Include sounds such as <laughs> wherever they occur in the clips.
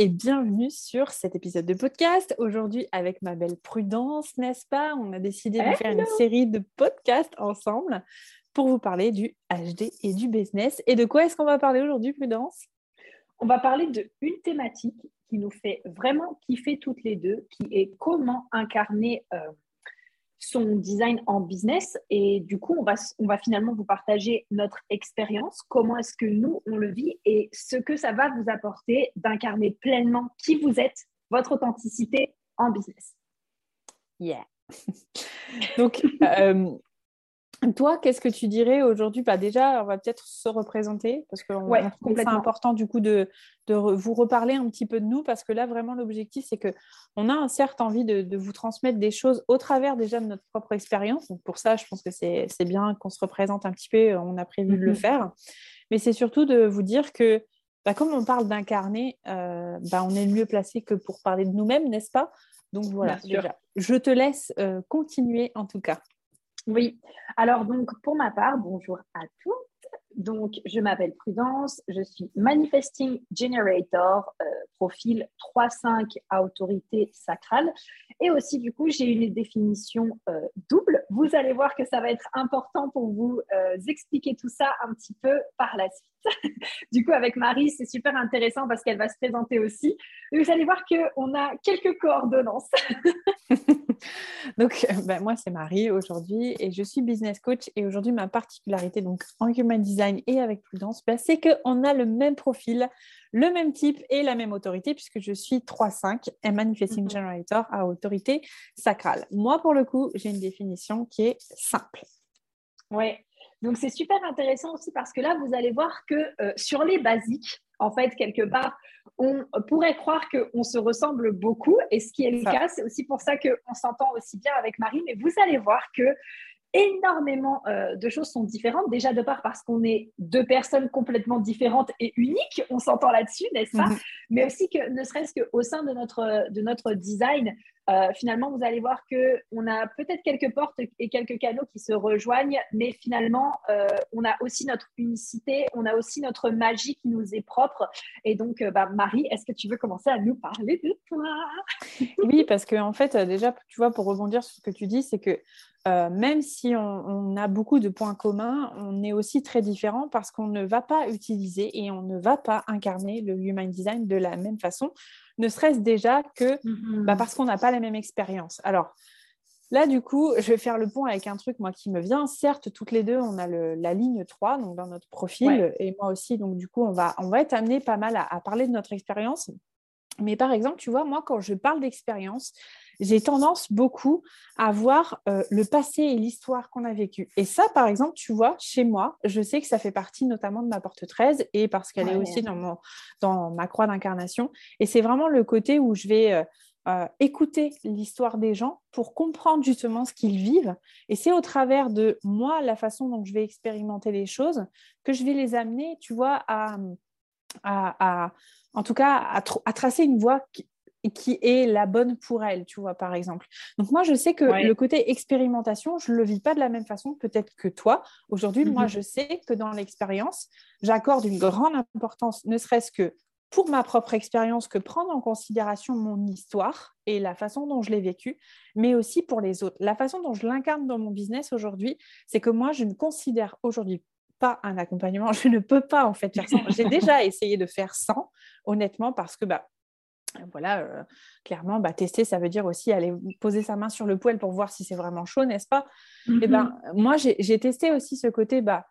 Et bienvenue sur cet épisode de podcast. Aujourd'hui avec ma belle Prudence, n'est-ce pas? On a décidé de faire une série de podcasts ensemble pour vous parler du HD et du business. Et de quoi est-ce qu'on va parler aujourd'hui, Prudence? On va parler de une thématique qui nous fait vraiment kiffer toutes les deux, qui est comment incarner euh, son design en business. Et du coup, on va, on va finalement vous partager notre expérience, comment est-ce que nous, on le vit et ce que ça va vous apporter d'incarner pleinement qui vous êtes, votre authenticité en business. Yeah. <laughs> Donc, euh, toi, qu'est-ce que tu dirais aujourd'hui? Bah Déjà, on va peut-être se représenter parce que c'est important du coup de, vous reparler un petit peu de nous parce que là, vraiment, l'objectif, c'est que on a un certes envie de, vous transmettre des choses au travers déjà de notre propre expérience. Donc, pour ça, je pense que c'est bien qu'on se représente un petit peu. On a prévu de le mhm. faire. Mais c'est surtout de vous dire que, bah, comme on parle d'incarner, euh, bah, on est mieux placé que pour parler de nous-mêmes, n'est-ce pas? Donc, voilà, je te laisse euh, continuer en tout cas. Oui, alors donc pour ma part, bonjour à tous. Donc, je m'appelle Prudence, je suis Manifesting Generator, euh, profil 3.5 à autorité sacrale. Et aussi, du coup, j'ai une définition euh, double. Vous allez voir que ça va être important pour vous euh, expliquer tout ça un petit peu par la suite. <laughs> du coup, avec Marie, c'est super intéressant parce qu'elle va se présenter aussi. Vous allez voir qu'on a quelques coordonnances. <laughs> donc, ben, moi, c'est Marie aujourd'hui et je suis business coach. Et aujourd'hui, ma particularité donc, en human design, et avec prudence, ben, c'est qu'on a le même profil, le même type et la même autorité, puisque je suis 3-5 et Manifesting mhm. Generator à autorité sacrale. Moi, pour le coup, j'ai une définition qui est simple. Oui, donc c'est super intéressant aussi parce que là, vous allez voir que euh, sur les basiques, en fait, quelque part, on pourrait croire qu'on se ressemble beaucoup, et ce qui est le cas, c'est aussi pour ça qu'on s'entend aussi bien avec Marie, mais vous allez voir que énormément euh, de choses sont différentes. Déjà de part parce qu'on est deux personnes complètement différentes et uniques, on s'entend là-dessus, n'est-ce pas? Mhm. Mais aussi que ne serait-ce qu'au sein de notre, de notre design, euh, finalement, vous allez voir qu'on a peut-être quelques portes et quelques canaux qui se rejoignent, mais finalement, euh, on a aussi notre unicité, on a aussi notre magie qui nous est propre. Et donc, bah, Marie, est-ce que tu veux commencer à nous parler de toi? Oui, parce qu'en en fait, déjà, tu vois, pour rebondir sur ce que tu dis, c'est que euh, même si on, a beaucoup de points communs, on est aussi très différent parce qu'on ne va pas utiliser et on ne va pas incarner le human design de la même façon, ne serait-ce déjà que mhm. bah, parce qu'on n'a pas la même expérience. Alors, Là, du coup, je vais faire le pont avec un truc, moi, qui me vient. Certes, toutes les deux, on a la ligne 3 donc dans notre profil, et moi aussi. Donc, du coup, on va, on va être amené pas mal à parler de notre expérience. Mais par exemple, tu vois, moi, quand je parle d'expérience, j'ai tendance beaucoup à voir euh, le passé et l'histoire qu'on a vécu. Et ça, par exemple, tu vois, chez moi, je sais que ça fait partie notamment de ma porte 13 et parce qu'elle est aussi dans, mon, dans ma croix d'incarnation. Et c'est vraiment le côté où je vais... Euh, euh, écouter l'histoire des gens pour comprendre justement ce qu'ils vivent. Et c'est au travers de moi, la façon dont je vais expérimenter les choses, que je vais les amener, tu vois, à, à, en tout cas, à, à tracer une voie qui, qui est la bonne pour elle, tu vois, par exemple. Donc moi, je sais que le côté expérimentation, je ne le vis pas de la même façon peut-être que toi. Aujourd'hui, moi, mhm. je sais que dans l'expérience, j'accorde une grande importance, ne serait-ce que pour ma propre expérience, que prendre en considération mon histoire et la façon dont je l'ai vécue, mais aussi pour les autres. La façon dont je l'incarne dans mon business aujourd'hui, c'est que moi, je ne considère aujourd'hui pas un accompagnement. <laughs> Je ne peux pas en fait faire ça. J'ai déjà <laughs> essayé de faire sans, honnêtement, parce que bah, voilà, euh, clairement, bah, tester, ça veut dire aussi aller poser sa main sur le poêle pour voir si c'est vraiment chaud, n'est-ce pas? Et eh ben, mm-hmm. moi, j'ai testé aussi ce côté, bah,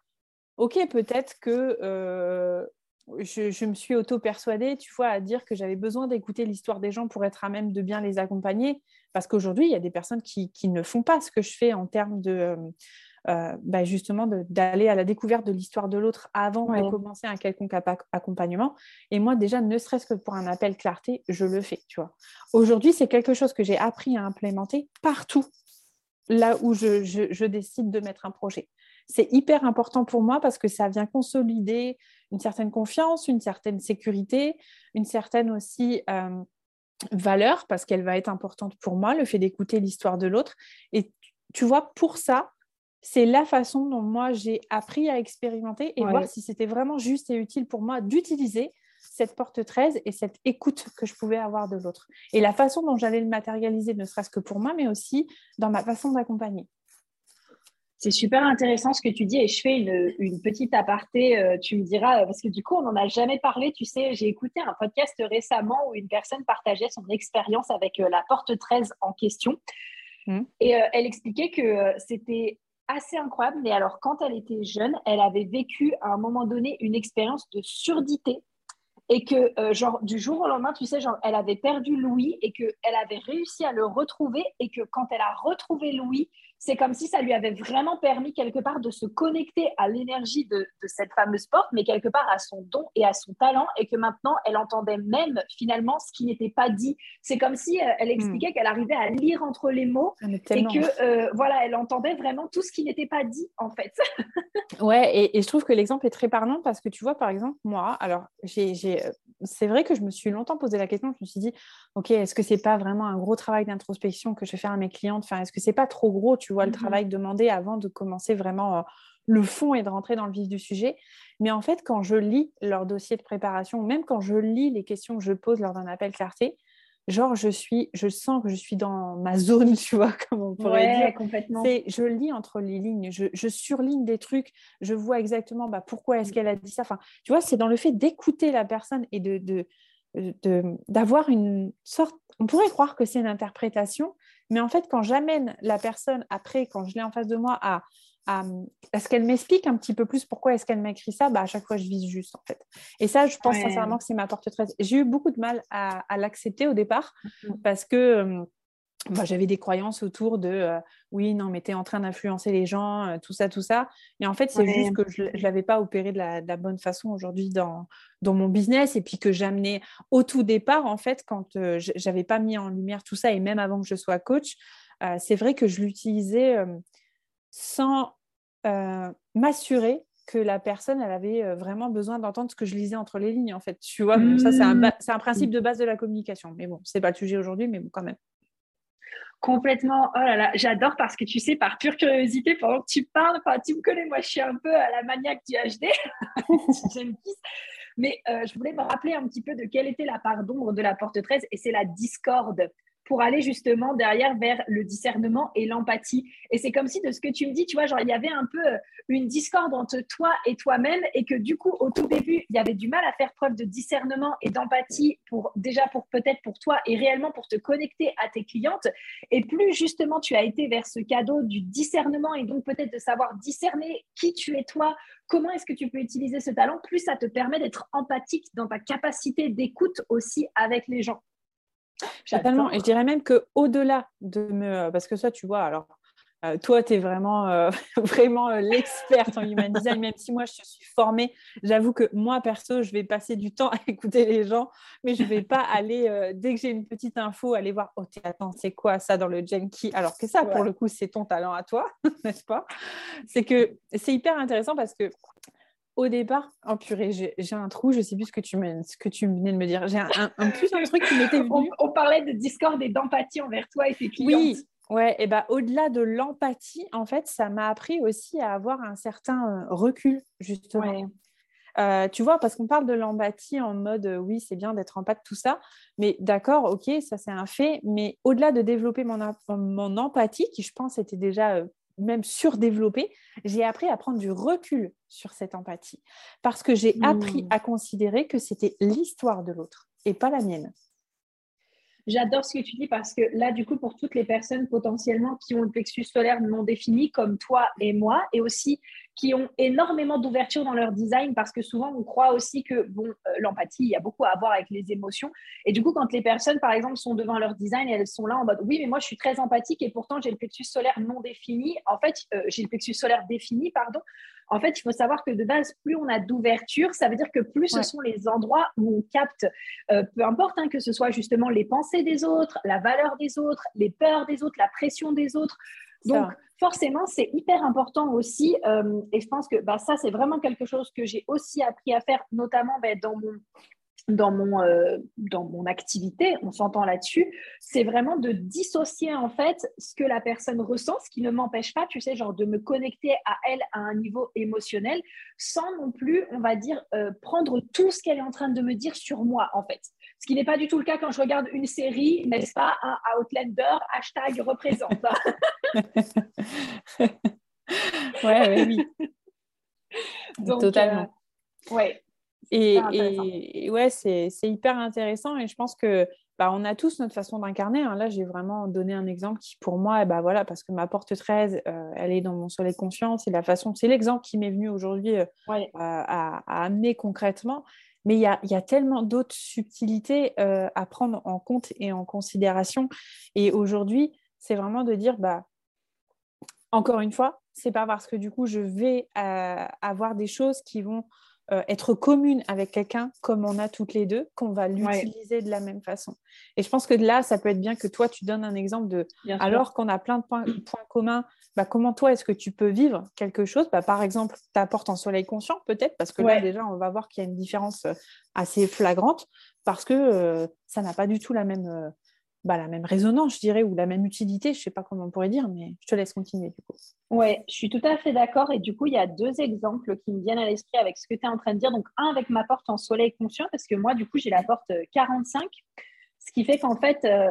ok, peut-être que euh, je, me suis auto-persuadée, tu vois, à dire que j'avais besoin d'écouter l'histoire des gens pour être à même de bien les accompagner. Parce qu'aujourd'hui, il y a des personnes qui, ne font pas ce que je fais en termes de, euh, bah, justement, d'aller à la découverte de l'histoire de l'autre avant de commencer un quelconque accompagnement. Et moi, déjà, ne serait-ce que pour un appel clarté, je le fais, tu vois. Aujourd'hui, c'est quelque chose que j'ai appris à implémenter partout là où je décide de mettre un projet c'est hyper important pour moi parce que ça vient consolider une certaine confiance, une certaine sécurité, une certaine aussi euh, valeur parce qu'elle va être importante pour moi, le fait d'écouter l'histoire de l'autre. Et tu vois, pour ça, c'est la façon dont moi j'ai appris à expérimenter et voir si c'était vraiment juste et utile pour moi d'utiliser cette porte 13 et cette écoute que je pouvais avoir de l'autre. Et la façon dont j'allais le matérialiser, ne serait-ce que pour moi, mais aussi dans ma façon d'accompagner. C'est super intéressant ce que tu dis et je fais une, petite aparté, euh, tu me diras, parce que du coup, on n'en a jamais parlé. Tu sais, j'ai écouté un podcast récemment où une personne partageait son expérience avec euh, la porte 13 en question. Mmh. Et euh, elle expliquait que c'était assez incroyable. Mais alors, quand elle était jeune, elle avait vécu à un moment donné une expérience de surdité et que genre du jour au lendemain, tu sais, genre elle avait perdu Louis et qu'elle avait réussi à le retrouver et que quand elle a retrouvé Louis, c'est comme si ça lui avait vraiment permis quelque part de se connecter à l'énergie de, cette fameuse porte, mais quelque part à son don et à son talent, et que maintenant elle entendait même finalement ce qui n'était pas dit. C'est comme si euh, elle expliquait hmm. qu'elle arrivait à lire entre les mots et que euh, voilà, elle entendait vraiment tout ce qui n'était pas dit en fait. <laughs> ouais, et, et, je trouve que l'exemple est très parlant parce que tu vois, par exemple, moi, alors j'ai euh, c'est vrai que je me suis longtemps posé la question. Je me suis dit, ok, est-ce que c'est pas vraiment un gros travail d'introspection que je vais faire à mes clientes? Enfin, est-ce que c'est pas trop gros, tu vois, le mmh travail demandé avant de commencer vraiment euh, le fond et de rentrer dans le vif du sujet Mais en fait, quand je lis leur dossier de préparation, même quand je lis les questions que je pose lors d'un appel clarté, genre je suis, je sens que je suis dans ma zone, <laughs> tu vois, comme on pourrait dire. Complètement. je lis entre les lignes, je, surligne des trucs, je vois exactement bah, pourquoi est-ce qu'elle a dit ça. Enfin, tu vois, c'est dans le fait d'écouter la personne et de, de d'avoir une sorte, on pourrait croire que c'est une interprétation, mais en fait, quand j'amène la personne après, quand je l'ai en face de moi, à est-ce qu'elle m'explique un petit peu plus pourquoi est-ce qu'elle m'a écrit ça bah, À chaque fois, je vise juste, en fait. Et ça, je pense sincèrement que c'est ma porte 13. J'ai eu beaucoup de mal à, l'accepter au départ mm-hmm. parce que euh, bah, j'avais des croyances autour de euh, oui, non, mais tu es en train d'influencer les gens, euh, tout ça, tout ça. Et en fait, c'est juste que je ne l'avais pas opéré de la, bonne façon aujourd'hui dans, dans mon business et puis que j'amenais au tout départ, en fait, quand je n'avais pas mis en lumière tout ça et même avant que je sois coach, c'est vrai que je l'utilisais sans euh, m'assurer que la personne, elle avait euh, vraiment besoin d'entendre ce que je lisais entre les lignes, en fait. Tu vois, ça, c'est un, mmh. un, principe de base de la communication. Mais bon, c'est pas le sujet aujourd'hui, mais bon, quand même. Complètement. Oh là là, j'adore parce que tu sais, par pure curiosité, pendant que tu parles, enfin, tu me connais, moi, je suis un peu à la maniaque du HD. <laughs> Mais euh, je voulais me rappeler un petit peu de quelle était la part d'ombre de la porte 13 et c'est la discorde pour aller justement derrière vers le discernement et l'empathie. Et c'est comme si de ce que tu me dis, tu vois, genre il y avait un peu euh, une discorde entre toi et toi-même et que du coup au tout début, il y avait du mal à faire preuve de discernement et d'empathie pour déjà pour peut-être pour toi et réellement pour te connecter à tes clientes et plus justement tu as été vers ce cadeau du discernement et donc peut-être de savoir discerner qui tu es toi, comment est-ce que tu peux utiliser ce talent, plus ça te permet d'être empathique dans ta capacité d'écoute aussi avec les gens. Totalement. Et je dirais même qu'au-delà de me. Parce que ça, tu vois, alors, euh, toi, tu es vraiment, euh, <laughs> vraiment euh, l'experte en human design, même si moi, je suis formée. J'avoue que moi, perso, je vais passer du temps à <laughs> écouter les gens, mais je ne vais pas aller, dès que j'ai une petite info, aller voir, oh, attends, c'est quoi ça dans le Genki? Alors que ça, pour le coup, c'est ton talent à toi, <laughs> n'est-ce pas? C'est que c'est hyper intéressant parce que au départ, oh purée, j'ai un trou, je sais plus ce que tu, ce que tu venais de me dire. J'ai un, plus un truc qui m'était <laughs> venu. On, parlait de discorde et d'empathie envers toi et tes clients. Oui, ouais, et bah au-delà de l'empathie, en fait, ça m'a appris aussi à avoir un certain euh, recul, justement. Euh, tu vois, parce qu'on parle de l'empathie en mode euh, oui, c'est bien d'être empathe, tout ça, mais d'accord, ok, ça c'est un fait, mais au-delà de développer mon, mon, empathie, qui je pense était déjà même surdéveloppée, j'ai appris à prendre du recul sur cette empathie parce que j'ai appris mmh. à considérer que c'était l'histoire de l'autre et pas la mienne. J'adore ce que tu dis parce que là, du coup, pour toutes les personnes potentiellement qui ont le plexus solaire non défini, comme toi et moi, et aussi qui ont énormément d'ouverture dans leur design parce que souvent on croit aussi que bon euh, l'empathie il y a beaucoup à voir avec les émotions. Et du coup quand les personnes par exemple sont devant leur design elles sont là en mode oui mais moi je suis très empathique et pourtant j'ai le plexus solaire non défini. En fait euh, j'ai le plexus solaire défini pardon en fait, il faut savoir que de base, plus on a d'ouverture, ça veut dire que plus ce sont les endroits où on capte, euh, peu importe hein, que ce soit justement les pensées des autres, la valeur des autres, les peurs des autres, la pression des autres. Donc, forcément, c'est hyper important aussi. Euh, et je pense que bah, ça, c'est vraiment quelque chose que j'ai aussi appris à faire, notamment bah, dans mon dans mon, euh, dans mon activité, on s'entend là-dessus, c'est vraiment de dissocier en fait ce que la personne ressent, ce qui ne m'empêche pas, tu sais, genre de me connecter à elle à un niveau émotionnel, sans non plus, on va dire, euh, prendre tout ce qu'elle est en train de me dire sur moi en fait. Ce qui n'est pas du tout le cas quand je regarde une série, n'est-ce pas, un Outlander, hashtag représente. <laughs> ouais, oui. <laughs> Donc, Totalement. Euh, ouais. Et, ouais, c'est hyper intéressant et je pense que bah, on a tous notre façon d'incarner. Hein. Là, j'ai vraiment donné un exemple qui, pour moi, bah, voilà, parce que ma porte 13, euh, elle est dans mon soleil conscience et la façon, c'est l'exemple qui m'est venu aujourd'hui euh, à, amener concrètement. Mais il y a, y a, tellement d'autres subtilités euh, à prendre en compte et en considération. Et aujourd'hui, c'est vraiment de dire, bah, encore une fois, c'est pas parce que du coup, je vais avoir des choses qui vont euh, être commune avec quelqu'un comme on a toutes les deux, qu'on va l'utiliser de la même façon. Et je pense que là, ça peut être bien que toi, tu donnes un exemple de, alors qu'on a plein de points, communs, bah, comment toi, est-ce que tu peux vivre quelque chose? Bah, Par exemple, tu apportes un soleil conscient, peut-être, parce que là, déjà, on va voir qu'il y a une différence euh, assez flagrante, parce que euh, ça n'a pas du tout la même bah, la même résonance, je dirais, ou la même utilité, je ne sais pas comment on pourrait dire, mais je te laisse continuer du coup. Oui, je suis tout à fait d'accord. Et du coup, il y a deux exemples qui me viennent à l'esprit avec ce que tu es en train de dire. Donc, un avec ma porte en soleil conscient, parce que moi, du coup, j'ai la porte 45, euh, ce qui fait qu'en fait, euh,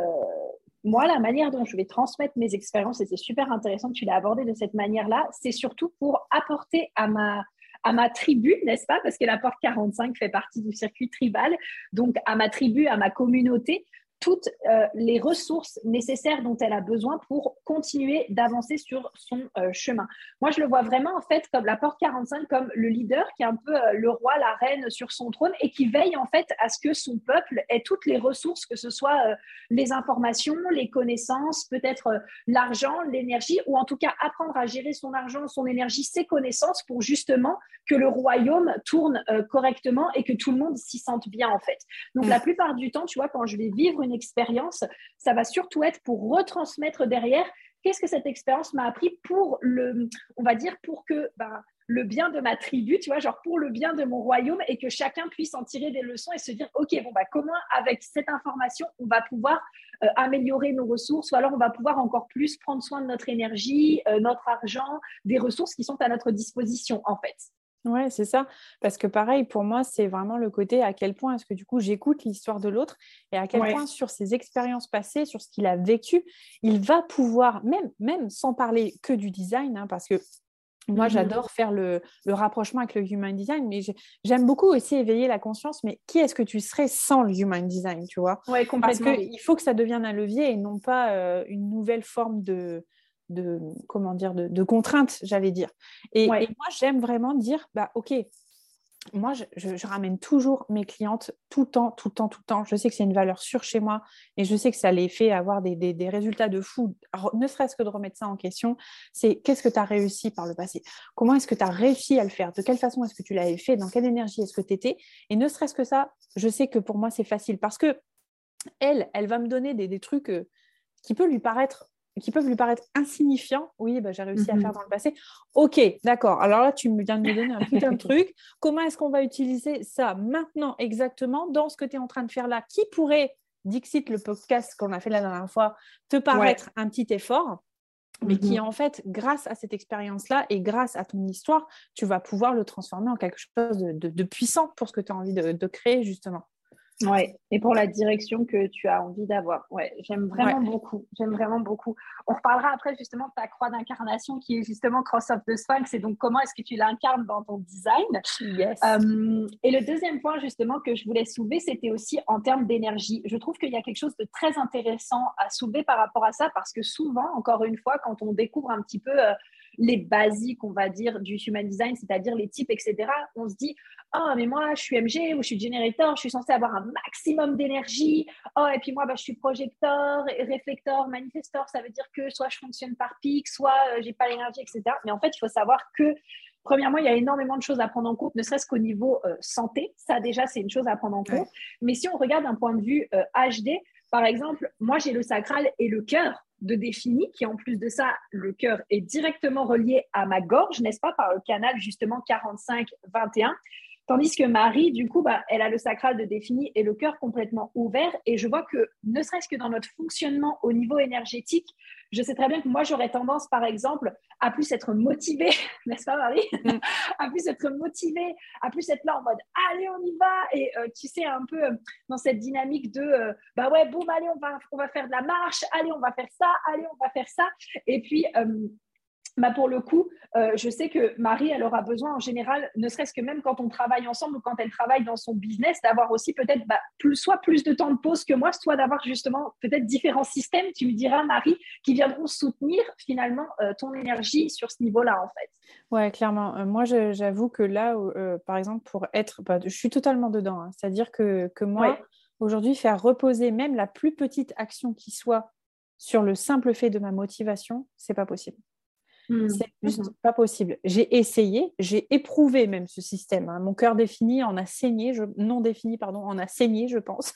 moi, la manière dont je vais transmettre mes expériences, et c'est super intéressant que tu l'as abordé de cette manière-là, c'est surtout pour apporter à ma, à ma tribu, n'est-ce pas? Parce que la porte 45 fait partie du circuit tribal. Donc, à ma tribu, à ma communauté, toutes euh, les ressources nécessaires dont elle a besoin pour continuer d'avancer sur son euh, chemin. Moi, je le vois vraiment en fait comme la porte 45, comme le leader qui est un peu euh, le roi, la reine sur son trône et qui veille en fait à ce que son peuple ait toutes les ressources, que ce soit les informations, les connaissances, peut-être l'argent, l'énergie, ou en tout cas apprendre à gérer son argent, son énergie, ses connaissances pour justement que le royaume tourne correctement et que tout le monde s'y sente bien en fait. Donc mm. la plupart du temps, tu vois, quand je vais vivre une expérience, ça va surtout être pour retransmettre derrière qu'est-ce que cette expérience m'a appris pour le, on va dire, pour que bah, le bien de ma tribu, tu vois, genre pour le bien de mon royaume et que chacun puisse en tirer des leçons et se dire, OK, bon, bah, comment avec cette information, on va pouvoir euh, améliorer nos ressources ou alors on va pouvoir encore plus prendre soin de notre énergie, euh, notre argent, des ressources qui sont à notre disposition, en fait. Ouais, c'est ça. Parce que pareil, pour moi, c'est vraiment le côté à quel point est-ce que du coup j'écoute l'histoire de l'autre et à quel point sur ses expériences passées, sur ce qu'il a vécu, il va pouvoir, même, même sans parler que du design, hein, parce que moi, mmh j'adore faire le, rapprochement avec le human design, mais j'aime beaucoup aussi éveiller la conscience. Mais qui est-ce que tu serais sans le human design, tu vois? Ouais, Parce qu'il faut que ça devienne un levier et non pas euh, une nouvelle forme de, de comment dire de, contraintes, j'allais dire. Et, moi, j'aime vraiment dire, bah ok, moi, je, ramène toujours mes clientes tout le temps, tout le temps, tout le temps. Je sais que c'est une valeur sûre chez moi et je sais que ça les fait avoir des, résultats de fou, ne serait-ce que de remettre ça en question. C'est qu'est-ce que tu as réussi par le passé? Comment est-ce que tu as réussi à le faire? De quelle façon est-ce que tu l'avais fait? Dans quelle énergie est-ce que tu étais? Et ne serait-ce que ça, je sais que pour moi, c'est facile parce que elle, elle va me donner des, trucs euh, qui peuvent lui paraître qui peuvent lui paraître insignifiants. Oui, bah, j'ai réussi à mhm. faire dans le passé. Ok, d'accord. Alors là, tu viens de me donner un putain de <laughs> truc. Comment est-ce qu'on va utiliser ça maintenant exactement dans ce que tu es en train de faire là? Qui pourrait, Dixit, le podcast qu'on a fait la dernière fois, te paraître un petit effort mais qui mhm. en fait, grâce à cette expérience-là et grâce à ton histoire, tu vas pouvoir le transformer en quelque chose de, puissant pour ce que tu as envie de créer, justement? Ouais, et pour la direction que tu as envie d'avoir. Ouais, j'aime vraiment beaucoup. J'aime vraiment beaucoup. On reparlera après justement de ta croix d'incarnation qui est justement Cross of the Sphinx et donc comment est-ce que tu l'incarnes dans ton design. Yes. Euh, et le deuxième point justement que je voulais soulever, c'était aussi en termes d'énergie. Je trouve qu'il y a quelque chose de très intéressant à soulever par rapport à ça parce que souvent, encore une fois, quand on découvre un petit peu euh, les basiques, on va dire, du human design, c'est-à-dire les types, etc., on se dit oh, mais moi, je suis MG ou je suis générateur, je suis censée avoir un maximum d'énergie. Oh, et puis moi, bah, je suis projecteur, réflecteur, manifesteur. Ça veut dire que soit je fonctionne par pic, soit je euh, j'ai pas l'énergie, etc. Mais en fait, il faut savoir que Premièrement, il y a énormément de choses à prendre en compte, ne serait-ce qu'au niveau euh, santé. Ça, déjà, c'est une chose à prendre en compte. Mais si on regarde d'un point de vue HD, euh, par exemple, moi, j'ai le sacral et le cœur de défini, qui en plus de ça, le cœur est directement relié à ma gorge, n'est-ce pas, par le canal justement 45-21. Tandis que Marie, du coup, bah, elle a le sacral de défini et le cœur complètement ouvert. Et je vois que, ne serait-ce que dans notre fonctionnement au niveau énergétique, je sais très bien que moi, j'aurais tendance, par exemple, à plus être motivée, <laughs> n'est-ce pas, Marie? Mm. <laughs> À plus être motivée, à plus être là en mode allez, on y va. Et euh, tu sais, un peu euh, dans cette dynamique de euh, bah ouais, boum, allez, on va, on va faire de la marche, allez, on va faire ça, allez, on va faire ça. Et puis, bah pour le coup, euh, je sais que Marie, elle aura besoin en général, ne serait-ce que même quand on travaille ensemble ou quand elle travaille dans son business, d'avoir aussi peut-être bah, plus, soit plus de temps de pause que moi, soit d'avoir justement peut-être différents systèmes, tu me diras, Marie, qui viendront soutenir finalement euh, ton énergie sur ce niveau-là, en fait. Ouais, clairement. Euh, moi, j'avoue que là, par exemple, pour être, bah, je suis totalement dedans. Hein. C'est-à-dire que, que moi, aujourd'hui, faire reposer même la plus petite action qui soit sur le simple fait de ma motivation, c'est pas possible. Mmh. C'est juste mmh. pas possible. J'ai essayé, j'ai éprouvé même ce système. Hein. Mon cœur défini en a saigné, je... non défini, pardon, en a saigné, je pense.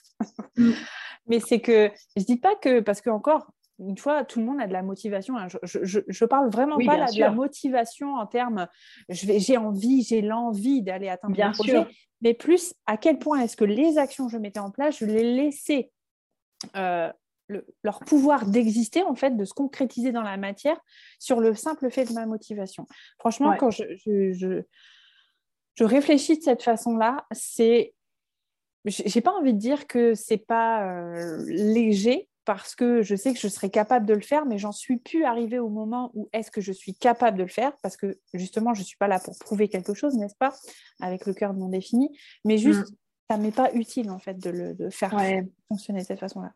Mmh. <laughs> Mais c'est que je dis pas que, parce que encore, une fois, tout le monde a de la motivation. Hein. Je, je, parle vraiment pas là, de la motivation en termes, j'ai envie, j'ai l'envie d'aller atteindre bien projet, mais plus à quel point est-ce que les actions que je mettais en place, je les laissais euh, leur pouvoir d'exister, en fait, de se concrétiser dans la matière sur le simple fait de ma motivation. Franchement, quand je, je, je, réfléchis de cette façon-là, c'est. J'ai pas envie de dire que c'est pas euh, léger parce que je sais que je serais capable de le faire, mais j'en suis plus arrivée au moment où est-ce que je suis capable de le faire parce que justement, je suis pas là pour prouver quelque chose, n'est-ce pas, avec le cœur non défini, mais juste, ça mm. ça m'est pas utile en fait de le de faire fonctionner de cette façon-là.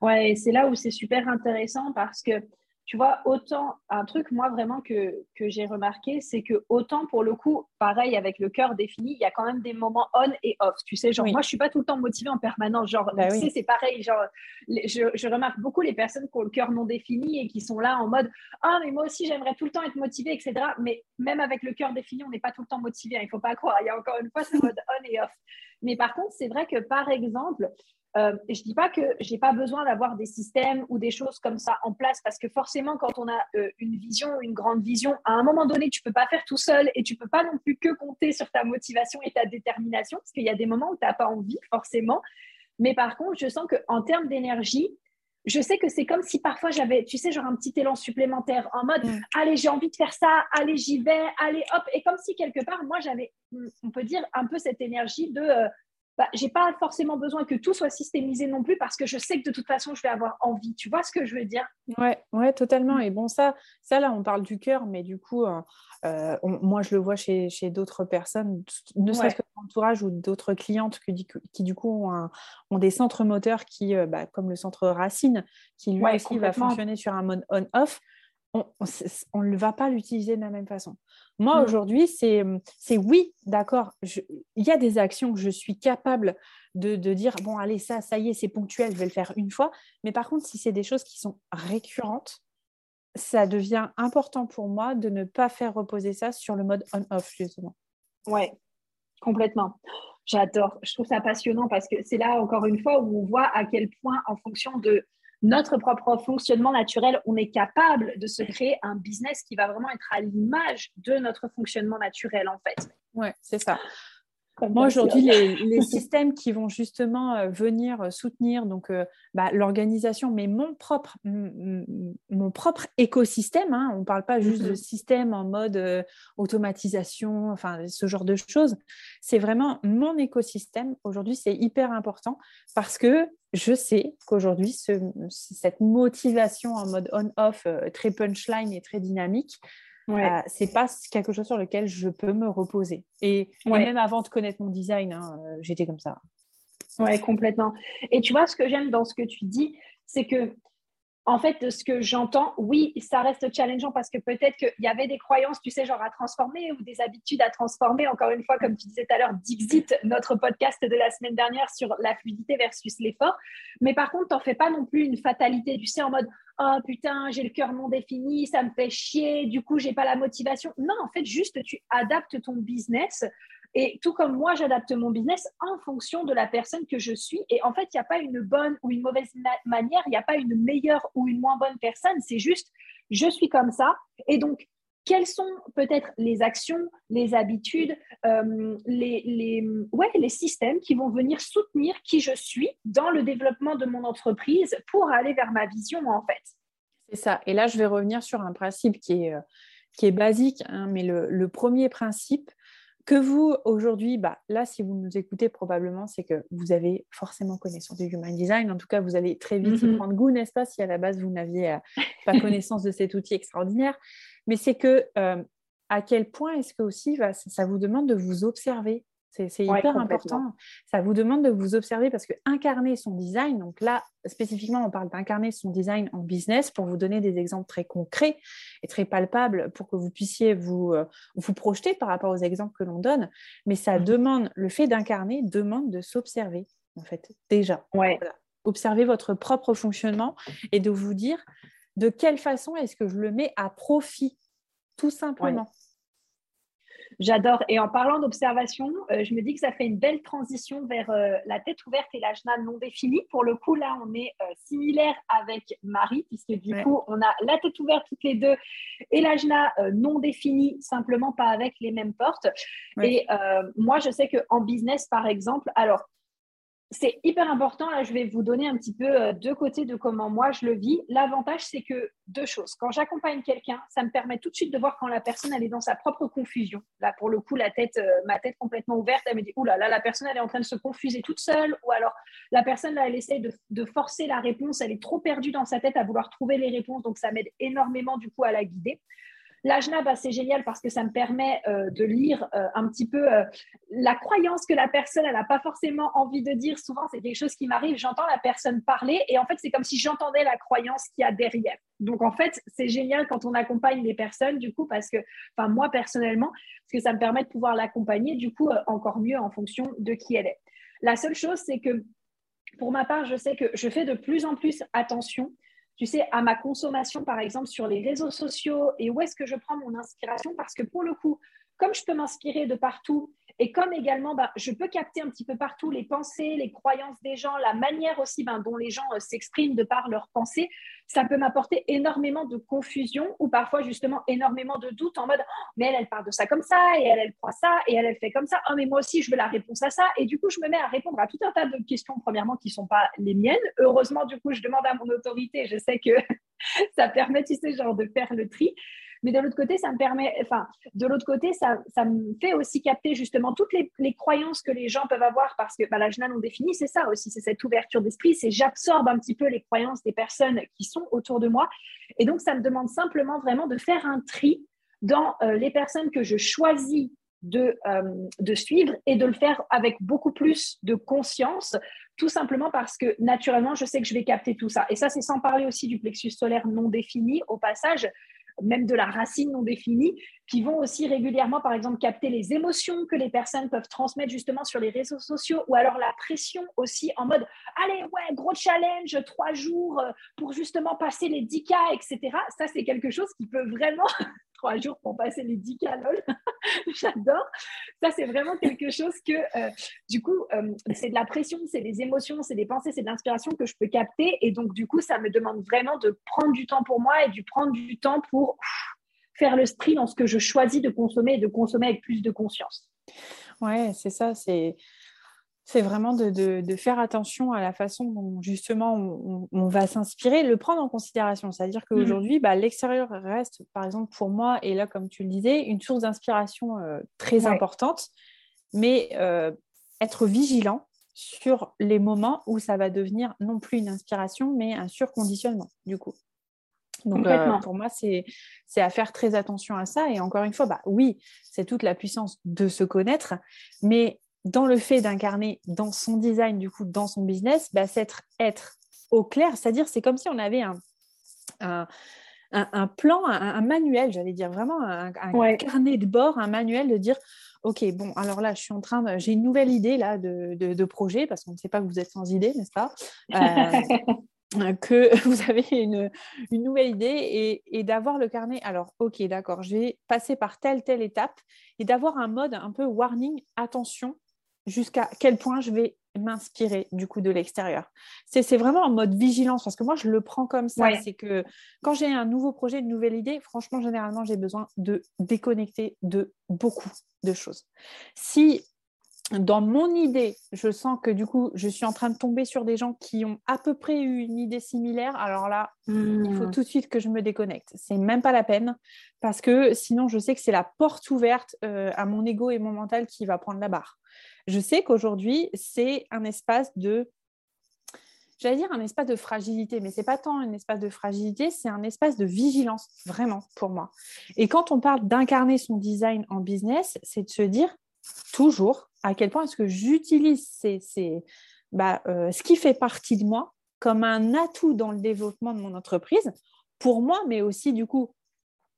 Ouais, c'est là où c'est super intéressant parce que tu vois, autant un truc, moi, vraiment, que, que j'ai remarqué, c'est que autant pour le coup, pareil, avec le cœur défini, il y a quand même des moments on et off. Tu sais, genre, moi, je suis pas tout le temps motivée en permanence. Genre, bah tu sais, c'est pareil. Genre, je, je, remarque beaucoup les personnes qui ont le cœur non défini et qui sont là en mode Ah, mais moi aussi, j'aimerais tout le temps être motivée, etc. Mais même avec le cœur défini, on n'est pas tout le temps motivé. Hein, il faut pas croire. Il y a encore une fois ce mode on et off. Mais par contre, c'est vrai que, par exemple, euh, je ne dis pas que je n'ai pas besoin d'avoir des systèmes ou des choses comme ça en place parce que forcément, quand on a euh, une vision, une grande vision, à un moment donné, tu ne peux pas faire tout seul et tu ne peux pas non plus que compter sur ta motivation et ta détermination parce qu'il y a des moments où tu n'as pas envie, forcément. Mais par contre, je sens qu'en termes d'énergie, je sais que c'est comme si parfois j'avais, tu sais, genre un petit élan supplémentaire en mode, mm. allez, j'ai envie de faire ça, allez, j'y vais, allez, hop. Et comme si quelque part, moi, j'avais, on peut dire, un peu cette énergie de, euh, bah, j'ai pas forcément besoin que tout soit systémisé non plus parce que je sais que de toute façon, je vais avoir envie. Tu vois ce que je veux dire? Ouais, ouais, totalement. Et bon, ça, ça là, on parle du cœur, mais du coup, euh, euh, moi, je le vois chez, chez d'autres personnes, ne serait-ce que mon entourage ou d'autres clientes qui, qui, du coup, ont, ont, des centres moteurs qui, euh, bah, comme le centre Racine, qui lui aussi va fonctionner sur un mode on-off on ne va pas l'utiliser de la même façon. Moi, mm. aujourd'hui, c'est oui, d'accord, il y a des actions que je suis capable de, dire, bon, allez, ça, ça y est, c'est ponctuel, je vais le faire une fois. Mais par contre, si c'est des choses qui sont récurrentes, ça devient important pour moi de ne pas faire reposer ça sur le mode on-off, justement. Ouais, complètement. J'adore. Je trouve ça passionnant parce que c'est là, encore une fois, où on voit à quel point, en fonction de notre propre fonctionnement naturel, on est capable de se créer un business qui va vraiment être à l'image de notre fonctionnement naturel, en fait. Ouais, c'est ça. Moi, aujourd'hui, les, systèmes qui vont justement euh, venir euh, soutenir donc euh, bah, l'organisation, mais mon propre, mon propre écosystème, hein, on ne parle pas juste de système en mode automatisation, enfin, ce genre de choses, c'est vraiment mon écosystème. Aujourd'hui, c'est hyper important parce que je sais qu'aujourd'hui, cette motivation en mode on-off, très punchline et très dynamique, Ouais. Euh, c'est pas quelque chose sur lequel je peux me reposer. Et, même avant de connaître mon design, hein, euh, j'étais comme ça. Ouais, complètement. Et tu vois, ce que j'aime dans ce que tu dis, c'est que en fait, ce que j'entends, oui, ça reste challengeant parce que peut-être qu'il y avait des croyances, tu sais, genre à transformer ou des habitudes à transformer. Encore une fois, comme tu disais tout à l'heure, Dixit, notre podcast de la semaine dernière sur la fluidité versus l'effort. Mais par contre, t'en fais pas non plus une fatalité, tu sais, en mode, oh putain, j'ai le cœur non défini, ça me fait chier, du coup, j'ai pas la motivation. Non, en fait, juste, tu adaptes ton business et tout comme moi, j'adapte mon business en fonction de la personne que je suis. Et en fait, il n'y a pas une bonne ou une mauvaise manière, il n'y a pas une meilleure ou une moins bonne personne. C'est juste, je suis comme ça. Et donc, quelles sont peut-être les actions, les habitudes, euh, les, les, ouais, les systèmes qui vont venir soutenir qui je suis dans le développement de mon entreprise pour aller vers ma vision, en fait? C'est ça. Et là, je vais revenir sur un principe qui est, euh, qui est basique, hein, mais le, le, premier principe, que vous, aujourd'hui, bah, là, si vous nous écoutez, probablement, c'est que vous avez forcément connaissance du Human Design. En tout cas, vous allez très vite y mhm. prendre goût, n'est-ce pas, si à la base, vous n'aviez euh, pas <laughs> connaissance de cet outil extraordinaire. Mais c'est que euh, à quel point est-ce que aussi ça vous demande de vous observer? C'est hyper important. Ça vous demande de vous observer parce que incarner son design, donc là, spécifiquement, on parle d'incarner son design en business pour vous donner des exemples très concrets et très palpables pour que vous puissiez vous, euh, vous projeter par rapport aux exemples que l'on donne. Mais ça mmh. demande, le fait d'incarner demande de s'observer, en fait, déjà. Ouais. Observer votre propre fonctionnement et de vous dire de quelle façon est-ce que je le mets à profit, tout simplement. J'adore. Et en parlant d'observation, euh, je me dis que ça fait une belle transition vers euh, la tête ouverte et l'ajna non définie. Pour le coup, là, on est euh, similaire avec Marie, puisque du coup, on a la tête ouverte toutes les deux et l'ajna non définie, simplement pas avec les mêmes portes. Et moi, je sais qu'en business, par exemple, alors, c'est hyper important. Là, je vais vous donner un petit peu euh, deux côtés de comment moi je le vis. L'avantage, c'est que deux choses. Quand j'accompagne quelqu'un, ça me permet tout de suite de voir quand la personne elle est dans sa propre confusion. Là, pour le coup, la tête, euh, ma tête complètement ouverte, elle me dit oula, là, la personne elle est en train de se confuser toute seule, ou alors la personne là, elle essaie de, de forcer la réponse, elle est trop perdue dans sa tête à vouloir trouver les réponses, donc ça m'aide énormément du coup à la guider. L'ajna, bah, c'est génial parce que ça me permet euh, de lire euh, un petit peu euh, la croyance que la personne, elle n'a pas forcément envie de dire. Souvent, c'est quelque chose qui m'arrive, j'entends la personne parler et en fait, c'est comme si j'entendais la croyance qu'il y a derrière. Donc, en fait, c'est génial quand on accompagne des personnes, du coup, parce que, enfin, moi personnellement, parce que ça me permet de pouvoir l'accompagner, du coup, encore mieux en fonction de qui elle est. La seule chose, c'est que pour ma part, je sais que je fais de plus en plus attention tu sais, à ma consommation, par exemple, sur les réseaux sociaux et où est-ce que je prends mon inspiration? Parce que pour le coup, comme je peux m'inspirer de partout et comme également, bah, je peux capter un petit peu partout les pensées, les croyances des gens, la manière aussi ben, dont les gens euh, s'expriment de par leurs pensées, ça peut m'apporter énormément de confusion ou parfois justement énormément de doutes en mode oh, mais elle, elle parle de ça comme ça et elle, elle croit ça et elle, elle fait comme ça. Oh, mais moi aussi, je veux la réponse à ça. Et du coup, je me mets à répondre à tout un tas de questions, premièrement, qui ne sont pas les miennes. Heureusement, du coup, je demande à mon autorité. Je sais que <laughs> ça permet, tu sais, genre de faire le tri. Mais de l'autre côté, ça me permet, enfin, de l'autre côté, ça, ça, me fait aussi capter justement toutes les, croyances que les gens peuvent avoir parce que bah, la GNA non définie, c'est ça aussi, c'est cette ouverture d'esprit, c'est j'absorbe un petit peu les croyances des personnes qui sont autour de moi. Et donc, ça me demande simplement vraiment de faire un tri dans euh, les personnes que je choisis de, euh, de suivre et de le faire avec beaucoup plus de conscience, tout simplement parce que naturellement, je sais que je vais capter tout ça. Et ça, c'est sans parler aussi du plexus solaire non défini au passage même de la racine non définie, qui vont aussi régulièrement, par exemple, capter les émotions que les personnes peuvent transmettre justement sur les réseaux sociaux, ou alors la pression aussi en mode, allez, ouais, gros challenge, trois jours euh, pour justement passer les 10K, etc. Ça, c'est quelque chose qui peut vraiment trois jours pour passer les 10 caloles. <laughs> J'adore. Ça, c'est vraiment quelque chose que, euh, du coup, euh, c'est de la pression, c'est des émotions, c'est des pensées, c'est de l'inspiration que je peux capter. Et donc, du coup, ça me demande vraiment de prendre du temps pour moi et de prendre du temps pour faire le sprint dans ce que je choisis de consommer et de consommer avec plus de conscience. Ouais, c'est ça. C'est c'est vraiment de, faire attention à la façon dont justement on, va s'inspirer, le prendre en considération. C'est-à-dire mmh. qu'aujourd'hui, bah, l'extérieur reste, par exemple, pour moi, et là, comme tu le disais, une source d'inspiration euh, très importante, mais euh, être vigilant sur les moments où ça va devenir non plus une inspiration, mais un surconditionnement, du coup. Donc, euh, pour moi, c'est à faire très attention à ça. Et encore une fois, bah, oui, c'est toute la puissance de se connaître, mais dans le fait d'incarner dans son design, du coup, dans son business, bah, c'est être, au clair. C'est-à-dire, c'est comme si on avait un, un, plan, un, manuel, j'allais dire vraiment un, carnet de bord, un manuel de dire Ok, bon, alors là, je suis en train de. J'ai une nouvelle idée là de, de, projet, parce qu'on ne sait pas que vous êtes sans idée, n'est-ce pas? Euh, <laughs> que <laughs> vous avez une, une nouvelle idée et, et d'avoir le carnet. Alors, ok, d'accord, je vais passer par telle, telle étape et d'avoir un mode un peu warning, attention, jusqu'à quel point je vais m'inspirer du coup de l'extérieur. C'est vraiment en mode vigilance parce que moi je le prends comme ça. C'est que quand j'ai un nouveau projet, une nouvelle idée, franchement généralement j'ai besoin de déconnecter de beaucoup de choses. Si dans mon idée, je sens que du coup, je suis en train de tomber sur des gens qui ont à peu près eu une idée similaire. Alors là, il faut hmm. tout de suite que je me déconnecte. C'est même pas la peine parce que sinon, je sais que c'est la porte ouverte euh, à mon ego et mon mental qui va prendre la barre. Je sais qu'aujourd'hui, c'est un espace de j'allais dire un espace de fragilité, mais c'est pas tant un espace de fragilité, c'est un espace de vigilance, vraiment, pour moi. Et quand on parle d'incarner son design en business, c'est de se dire toujours à quel point est-ce que j'utilise bah, euh, ce qui fait partie de moi comme un atout dans le développement de mon entreprise, pour moi, mais aussi du coup,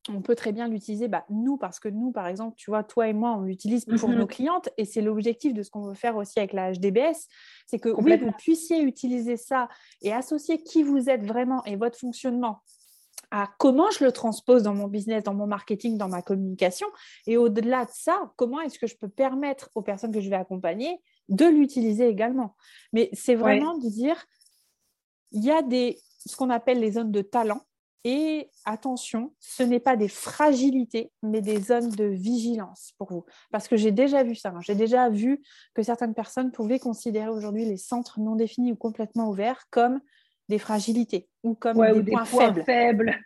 on peut très bien l'utiliser, bah, nous, parce que nous, par exemple, tu vois, toi et moi, on l'utilise pour mhm. nos clientes, et c'est l'objectif de ce qu'on veut faire aussi avec la HDBS, c'est que oui, vous puissiez utiliser ça et associer qui vous êtes vraiment et votre fonctionnement à comment je le transpose dans mon business, dans mon marketing, dans ma communication. Et au-delà de ça, comment est-ce que je peux permettre aux personnes que je vais accompagner de l'utiliser également. Mais c'est vraiment de dire, il y a des, ce qu'on appelle les zones de talent. Et attention, ce n'est pas des fragilités, mais des zones de vigilance pour vous. Parce que j'ai déjà vu ça. Hein. J'ai déjà vu que certaines personnes pouvaient considérer aujourd'hui les centres non définis ou complètement ouverts comme des fragilités ou comme des, points, faibles.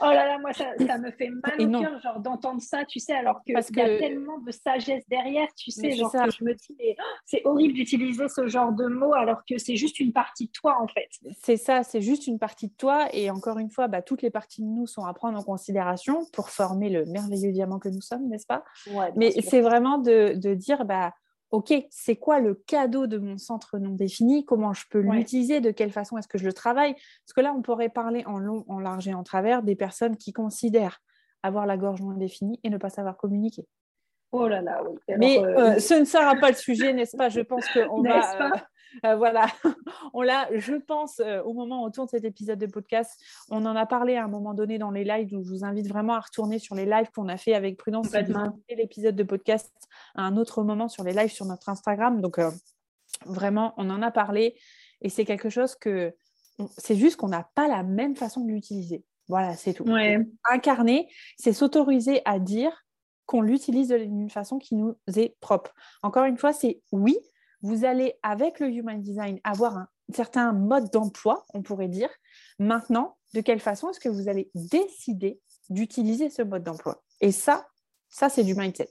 Oh là là, moi, ça, me fait mal au cœur, genre, d'entendre ça, tu sais, alors qu'il y a tellement de sagesse derrière, tu sais, genre, que je me dis, oh, c'est horrible d'utiliser ce genre de mots alors que c'est juste une partie de toi, en fait. C'est ça, c'est juste une partie de toi. Et encore une fois, bah, toutes les parties de nous sont à prendre en considération pour former le merveilleux diamant que nous sommes, n'est-ce pas? Mais c'est vraiment de, de dire, bah, OK, c'est quoi le cadeau de mon centre non défini? Comment je peux l'utiliser? De quelle façon est-ce que je le travaille? Parce que là, on pourrait parler en long, en large et en travers des personnes qui considèrent avoir la gorge non définie et ne pas savoir communiquer. Oh là là, oui. Mais euh, euh, ce ne sera pas le sujet, n'est-ce pas? Je pense qu'on <laughs> va. Euh, voilà, <laughs> on l'a, je pense, au moment autour de cet épisode de podcast, on en a parlé à un moment donné dans les lives, donc je vous invite vraiment à retourner sur les lives qu'on a fait avec Prudence et l'épisode de podcast à un autre moment sur les lives sur notre Instagram. Donc, vraiment, on en a parlé et c'est quelque chose que, c'est juste qu'on n'a pas la même façon de l'utiliser. Voilà, c'est tout. Incarner, c'est s'autoriser à dire qu'on l'utilise d'une façon qui nous est propre. Encore une fois, c'est oui, vous allez, avec le Human Design, avoir un certain mode d'emploi, on pourrait dire. Maintenant, de quelle façon est-ce que vous allez décider d'utiliser ce mode d'emploi? Et ça, ça, c'est du mindset.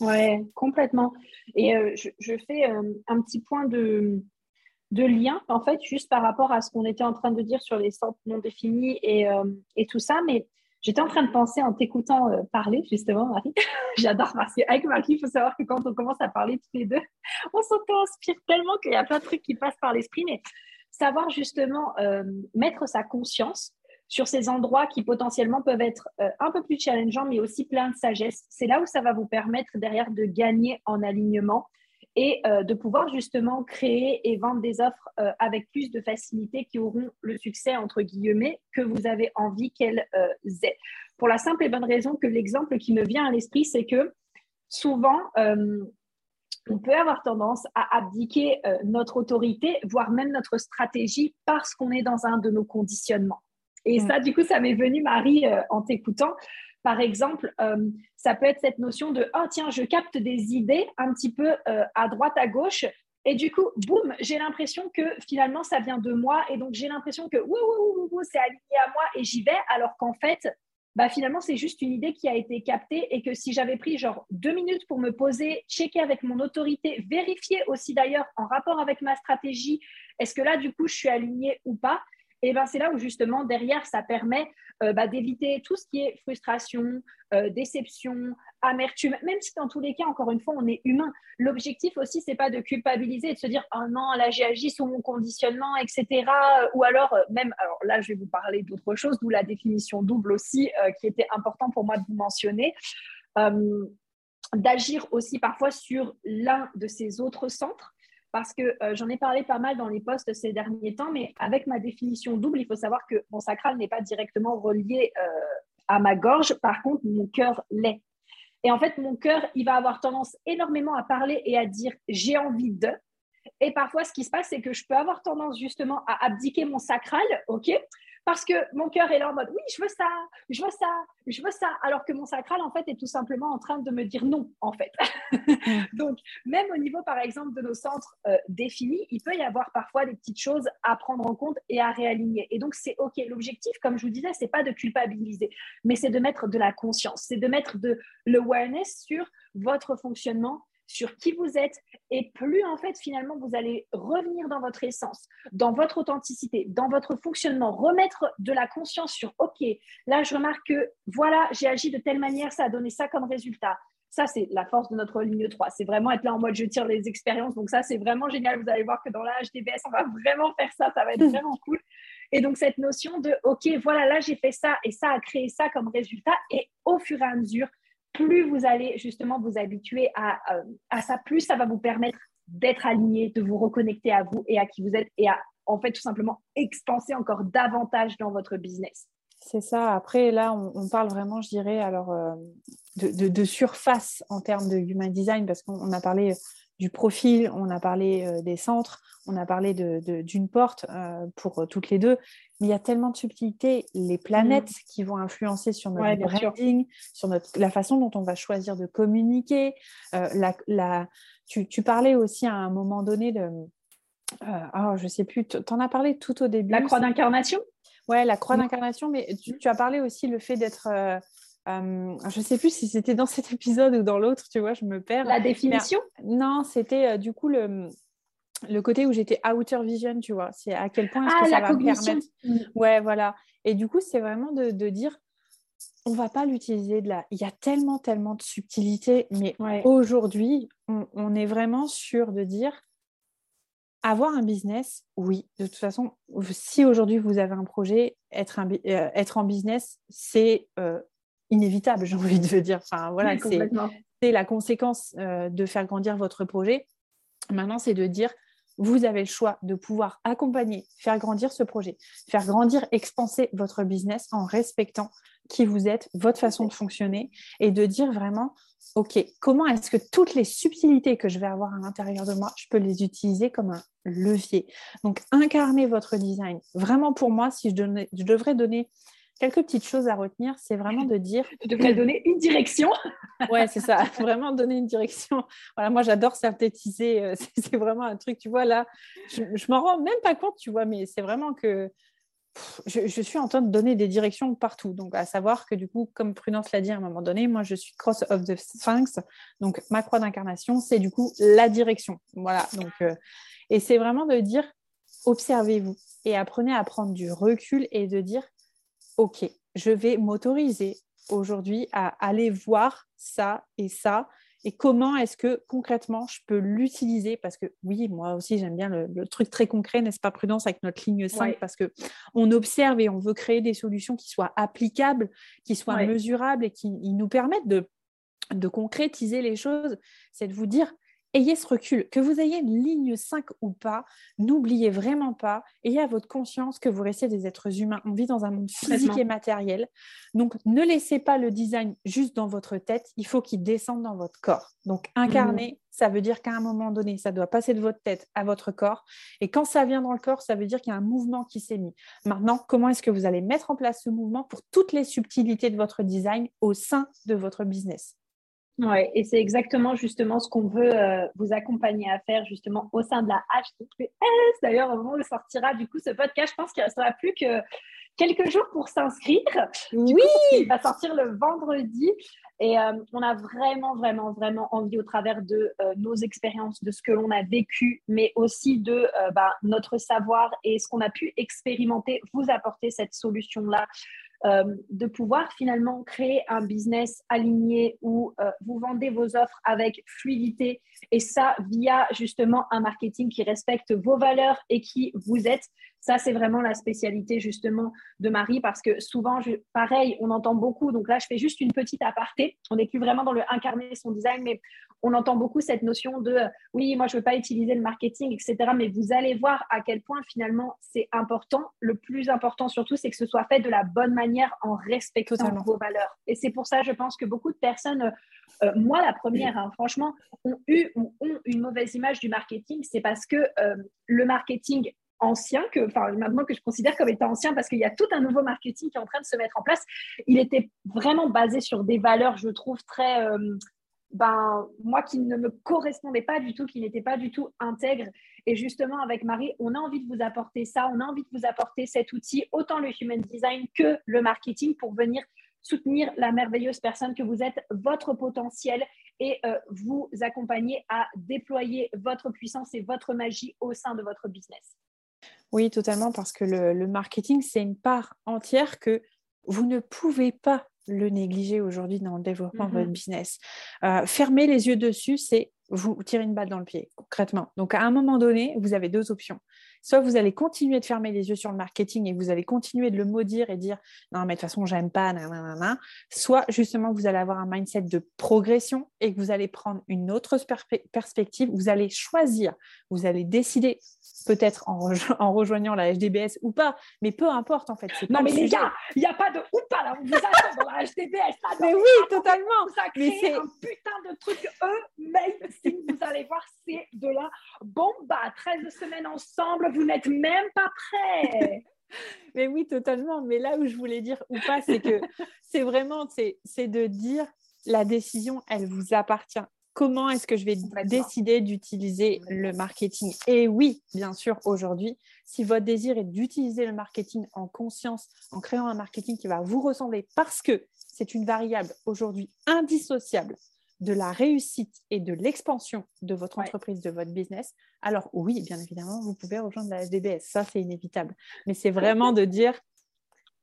Ouais, complètement. Et euh, je, fais euh, un petit point de, de lien, en fait, juste par rapport à ce qu'on était en train de dire sur les centres non définis et, euh, et tout ça. Mais J'étais en train de penser en t'écoutant euh, parler, justement, Marie. <laughs> J'adore parce qu'avec Marie, il faut savoir que quand on commence à parler tous les deux, <laughs> on s'auto-inspire tellement qu'il y a plein de trucs qui passent par l'esprit. Mais savoir justement euh, mettre sa conscience sur ces endroits qui potentiellement peuvent être euh, un peu plus challengeants, mais aussi plein de sagesse, c'est là où ça va vous permettre derrière de gagner en alignement et euh, de pouvoir justement créer et vendre des offres euh, avec plus de facilité qui auront le succès, entre guillemets, que vous avez envie qu'elles euh, aient. Pour la simple et bonne raison que l'exemple qui me vient à l'esprit, c'est que souvent, on peut avoir tendance à abdiquer notre autorité, voire même notre stratégie, parce qu'on est dans un de nos conditionnements. Et mm. ça, du coup, ça m'est venu, Marie, en t'écoutant, Par exemple, ça peut être cette notion de oh tiens, je capte des idées un petit peu à droite, à gauche. Et du coup, boum, j'ai l'impression que finalement, ça vient de moi. Et donc, j'ai l'impression que oui, oui, oui, c'est aligné à moi et j'y vais. Alors qu'en fait, bah, finalement, c'est juste une idée qui a été captée et que si j'avais pris genre deux minutes pour me poser, checker avec mon autorité, vérifier aussi d'ailleurs en rapport avec ma stratégie, est-ce que là, du coup, je suis alignée ou pas et ben c'est là où justement derrière ça permet euh, bah, d'éviter tout ce qui est frustration, euh, déception, amertume, même si dans tous les cas, encore une fois, on est humain. L'objectif aussi, c'est pas de culpabiliser et de se dire oh non, là j'ai agi sous mon conditionnement, etc. Ou alors euh, même, alors là je vais vous parler d'autre chose, d'où la définition double aussi, qui était important pour moi de vous mentionner. d'agir aussi parfois sur l'un de ces autres centres parce que euh, j'en ai parlé pas mal dans les posts ces derniers temps, mais avec ma définition double, il faut savoir que mon sacral n'est pas directement relié euh, à ma gorge, par contre, mon cœur l'est. Et en fait, mon cœur, il va avoir tendance énormément à parler et à dire j'ai envie de. Et parfois, ce qui se passe, c'est que je peux avoir tendance justement à abdiquer mon sacral, ok? Parce que mon cœur est là en mode oui, je veux ça, je veux ça, je veux ça, alors que mon sacral en fait est tout simplement en train de me dire non en fait. <laughs> Donc même au niveau par exemple de nos centres euh, définis, il peut y avoir parfois des petites choses à prendre en compte et à réaligner. Et donc c'est ok. L'objectif, comme je vous disais, c'est pas de culpabiliser, mais c'est de mettre de la conscience, c'est de mettre de l'awareness sur votre fonctionnement sur qui vous êtes et plus en fait finalement vous allez revenir dans votre essence, dans votre authenticité, dans votre fonctionnement, remettre de la conscience sur OK, là je remarque que voilà, j'ai agi de telle manière, ça a donné ça comme résultat. Ça, c'est la force de notre ligne 3. C'est vraiment être là en mode je tire les expériences. Donc, ça, c'est vraiment génial. Vous allez voir que dans la HDBS, on va vraiment faire ça. Ça va être <laughs> vraiment cool. Et donc, cette notion de OK, voilà, là, j'ai fait ça et ça a créé ça comme résultat. Et au fur et à mesure, plus vous allez justement vous habituer à, euh, à ça, plus ça va vous permettre d'être aligné, de vous reconnecter à vous et à qui vous êtes et à en fait tout simplement expanser encore davantage dans votre business. C'est ça. Après, là, on, parle vraiment, je dirais, alors euh, de, de, surface en termes de human design parce qu'on a parlé du profil, on a parlé euh, des centres, on a parlé d'une porte euh, pour toutes les deux. Mais il y a tellement de subtilités, les planètes mm. qui vont influencer sur notre branding, sur notre, la façon dont on va choisir de communiquer. Euh, la, tu, parlais aussi à un moment donné de... oh, je sais plus, tu en as parlé tout au début. La croix d'incarnation? Ouais, la croix d'incarnation, mais tu, tu, as parlé aussi le fait d'être euh, je ne sais plus si c'était dans cet épisode ou dans l'autre, tu vois, je me perds. La définition? Non, c'était euh, du coup le, le côté où j'étais outer vision, tu vois. C'est à quel point est-ce ah, que ça va me permettre. Mm. Ouais, voilà. Et du coup, c'est vraiment de, de, dire, on va pas l'utiliser de là. Il y a tellement, tellement de subtilité, mais aujourd'hui, on, on, est vraiment sûr de dire, avoir un business, oui. De toute façon, si aujourd'hui vous avez un projet, être, un, euh, être en business, c'est inévitable, j'ai envie de dire. Enfin, voilà, c'est la conséquence euh, de faire grandir votre projet. Maintenant, c'est de dire, vous avez le choix de pouvoir accompagner, faire grandir ce projet, faire grandir, expanser votre business en respectant qui vous êtes, votre façon de fonctionner et de dire vraiment, OK, comment est-ce que toutes les subtilités que je vais avoir à l'intérieur de moi, je peux les utiliser comme un levier? Donc, incarner votre design. Vraiment, pour moi, si je, je devrais donner quelques petites choses à retenir, c'est vraiment de dire. <laughs> Tu devrais donner une direction. <laughs> ouais, c'est ça, vraiment donner une direction. Voilà, moi j'adore synthétiser, euh, <laughs> c'est vraiment un truc, tu vois, là, je, je m'en rends même pas compte, tu vois, mais c'est vraiment que je, suis en train de donner des directions partout. Donc, à savoir que du coup, comme Prudence l'a dit à un moment donné, moi je suis cross of the Sphinx. Donc, ma croix d'incarnation, c'est du coup la direction. Voilà. Donc, euh, et c'est vraiment de dire observez-vous et apprenez à prendre du recul et de dire OK, je vais m'autoriser aujourd'hui à aller voir ça et ça. Et comment est-ce que concrètement je peux l'utiliser? Parce que oui moi aussi j'aime bien le, truc très concret n'est-ce pas prudence avec notre ligne 5 parce que on observe et on veut créer des solutions qui soient applicables qui soient mesurables et qui nous permettent de de concrétiser les choses. C'est de vous dire ayez ce recul, que vous ayez une ligne 5 ou pas, n'oubliez vraiment pas, ayez à votre conscience que vous restez des êtres humains. On vit dans un monde physique et matériel. Donc, ne laissez pas le design juste dans votre tête, il faut qu'il descende dans votre corps. Donc, incarnez ça veut dire qu'à un moment donné, ça doit passer de votre tête à votre corps. Et quand ça vient dans le corps, ça veut dire qu'il y a un mouvement qui s'est mis. Maintenant, comment est-ce que vous allez mettre en place ce mouvement pour toutes les subtilités de votre design au sein de votre business? Oui, et c'est exactement justement ce qu'on veut euh, vous accompagner à faire justement au sein de la HTTPS. D'ailleurs, au moment où sortira du coup ce podcast, je pense qu'il ne restera plus que quelques jours pour s'inscrire. Oui. il va sortir le vendredi. Et euh, on a vraiment, vraiment, vraiment envie au travers de euh, nos expériences, de ce que l'on a vécu, mais aussi de bah, notre savoir et ce qu'on a pu expérimenter, vous apporter cette solution-là euh, de pouvoir finalement créer un business aligné où euh, vous vendez vos offres avec fluidité et ça via justement un marketing qui respecte vos valeurs et qui vous êtes. Ça, c'est vraiment la spécialité justement de Marie parce que souvent, pareil, on entend beaucoup. Donc là, je fais juste une petite aparté. On n'est plus vraiment dans le incarner son design, mais on entend beaucoup cette notion de oui, moi, je ne veux pas utiliser le marketing, etc. Mais vous allez voir à quel point finalement c'est important. Le plus important surtout, c'est que ce soit fait de la bonne manière en respectant vos valeurs. Et c'est pour ça, je pense que beaucoup de personnes, euh, moi la première, hein, franchement, ont eu ou ont une mauvaise image du marketing. C'est parce que euh, le marketing ancien, que, enfin maintenant que je considère comme étant ancien parce qu'il y a tout un nouveau marketing qui est en train de se mettre en place. Il était vraiment basé sur des valeurs, je trouve, très, euh, ben, moi qui ne me correspondait pas du tout, qui n'était pas du tout intègre. Et justement, avec Marie, on a envie de vous apporter ça, on a envie de vous apporter cet outil, autant le human design que le marketing pour venir soutenir la merveilleuse personne que vous êtes, votre potentiel et euh, vous accompagner à déployer votre puissance et votre magie au sein de votre business. Oui, totalement, parce que le, marketing, c'est une part entière que vous ne pouvez pas le négliger aujourd'hui dans le développement de votre mm-hmm. business. Euh, fermer les yeux dessus, c'est vous tirer une balle dans le pied, concrètement. Donc, à un moment donné, vous avez deux options. Soit vous allez continuer de fermer les yeux sur le marketing et vous allez continuer de le maudire et dire non, mais de toute façon, j'aime pas, nanana. soit justement vous allez avoir un mindset de progression et que vous allez prendre une autre perspective. Vous allez choisir, vous allez décider peut-être en, <laughs> rejoignant la HDBS ou pas, mais peu importe en fait. Non, mais les gars, il n'y a pas de ou pas là, on vous attend dans la HDBS. mais oui, totalement. mais c'est un putain de truc amazing. Vous allez voir, c'est de la bomba. 13 semaines ensemble, vous n'êtes même pas prêts. <laughs> mais oui, totalement. Mais là où je voulais dire ou pas, c'est que c'est vraiment, c'est de dire la décision, elle vous appartient comment est-ce que je vais décider d'utiliser le marketing? Et oui, bien sûr, aujourd'hui, si votre désir est d'utiliser le marketing en conscience, en créant un marketing qui va vous ressembler, parce que c'est une variable aujourd'hui indissociable de la réussite et de l'expansion de votre entreprise, de votre business, alors oui, bien évidemment, vous pouvez rejoindre la SDBS. Ça, c'est inévitable. Mais c'est vraiment de dire,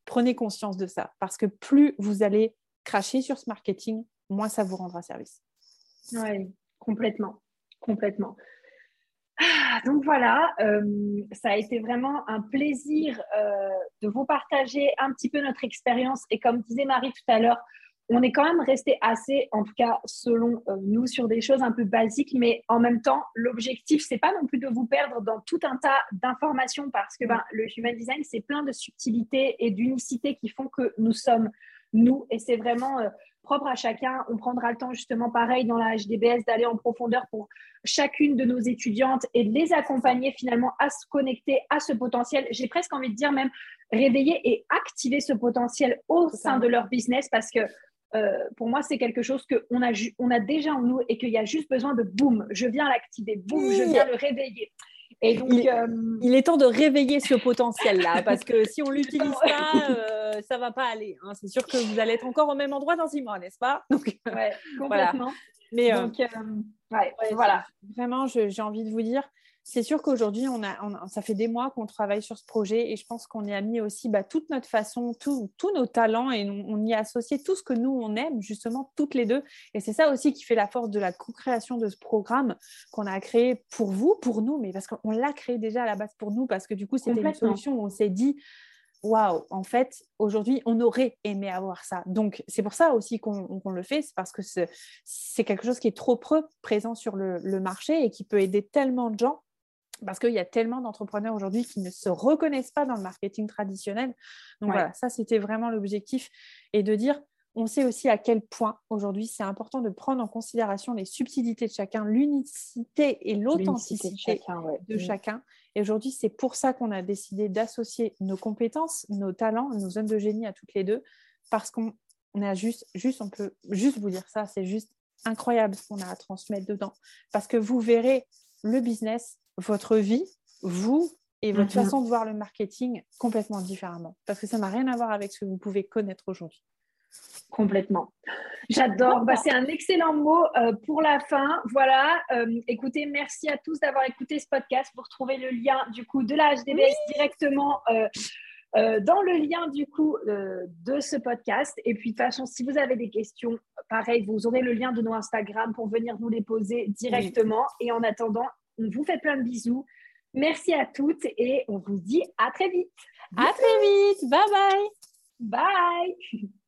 prenez conscience de ça, parce que plus vous allez cracher sur ce marketing, moins ça vous rendra service. Oui, complètement, complètement. Ah, donc voilà, euh, ça a été vraiment un plaisir euh, de vous partager un petit peu notre expérience. Et comme disait Marie tout à l'heure, on est quand même resté assez, en tout cas selon euh, nous, sur des choses un peu basiques, mais en même temps, l'objectif, c'est pas non plus de vous perdre dans tout un tas d'informations parce que ben, le human design, c'est plein de subtilités et d'unicité qui font que nous sommes nous. Et c'est vraiment propre à chacun. On prendra le temps justement pareil dans la HDBS d'aller en profondeur pour chacune de nos étudiantes et de les accompagner finalement à se connecter à ce potentiel. J'ai presque envie de dire même réveiller et activer ce potentiel au sein de leur business parce que euh, pour moi, c'est quelque chose qu'on a, on a déjà en nous et qu'il y a juste besoin de boum, je viens l'activer, boum, je viens le réveiller. Et donc, euh, il, est temps de réveiller ce potentiel-là, <laughs> parce que si on l'utilise pas, euh, ça va pas aller. Hein. C'est sûr que vous allez être encore au même endroit dans six mois, n'est-ce pas? Donc, complètement. Mais euh, donc, voilà. Vraiment, j'ai envie de vous dire, c'est sûr qu'aujourd'hui, on a, ça fait des mois qu'on travaille sur ce projet et je pense qu'on y a mis aussi bah, toute notre façon, tous nos talents et on, y a associé tout ce que nous, on aime, justement, toutes les deux. Et c'est ça aussi qui fait la force de la co-création de ce programme qu'on a créé pour vous, pour nous, mais parce qu'on l'a créé déjà à la base pour nous, parce que du coup, c'était une solution où on s'est dit, waouh, en fait, aujourd'hui, on aurait aimé avoir ça. Donc, c'est pour ça aussi qu'on le fait, c'est parce que c'est quelque chose qui est trop peu présent sur le, marché et qui peut aider tellement de gens parce qu'il y a tellement d'entrepreneurs aujourd'hui qui ne se reconnaissent pas dans le marketing traditionnel. Donc voilà, ça c'était vraiment l'objectif et de dire On sait aussi à quel point aujourd'hui c'est important de prendre en considération les subtilités de chacun, l'unicité et l'authenticité de chacun. Et aujourd'hui, c'est pour ça qu'on a décidé d'associer nos compétences, nos talents, nos zones de génie à toutes les deux, parce qu'on a juste, juste, on peut juste vous dire ça, c'est juste incroyable ce qu'on a à transmettre dedans. Parce que vous verrez le business, votre vie, vous et votre mhm. façon de voir le marketing complètement différemment. Parce que ça n'a rien à voir avec ce que vous pouvez connaître aujourd'hui. Complètement. J'adore. Bah, c'est un excellent mot euh, pour la fin. Voilà. Euh, écoutez, merci à tous d'avoir écouté ce podcast. Vous retrouvez le lien du coup de la HDBS directement euh, dans le lien du coup de ce podcast. Et puis de toute façon, si vous avez des questions, pareil, vous aurez le lien de nos Instagram pour venir nous les poser directement. Et en attendant, on vous fait plein de bisous. Merci à toutes et on vous dit à très vite. À très vite. Bye bye. Bye. <laughs>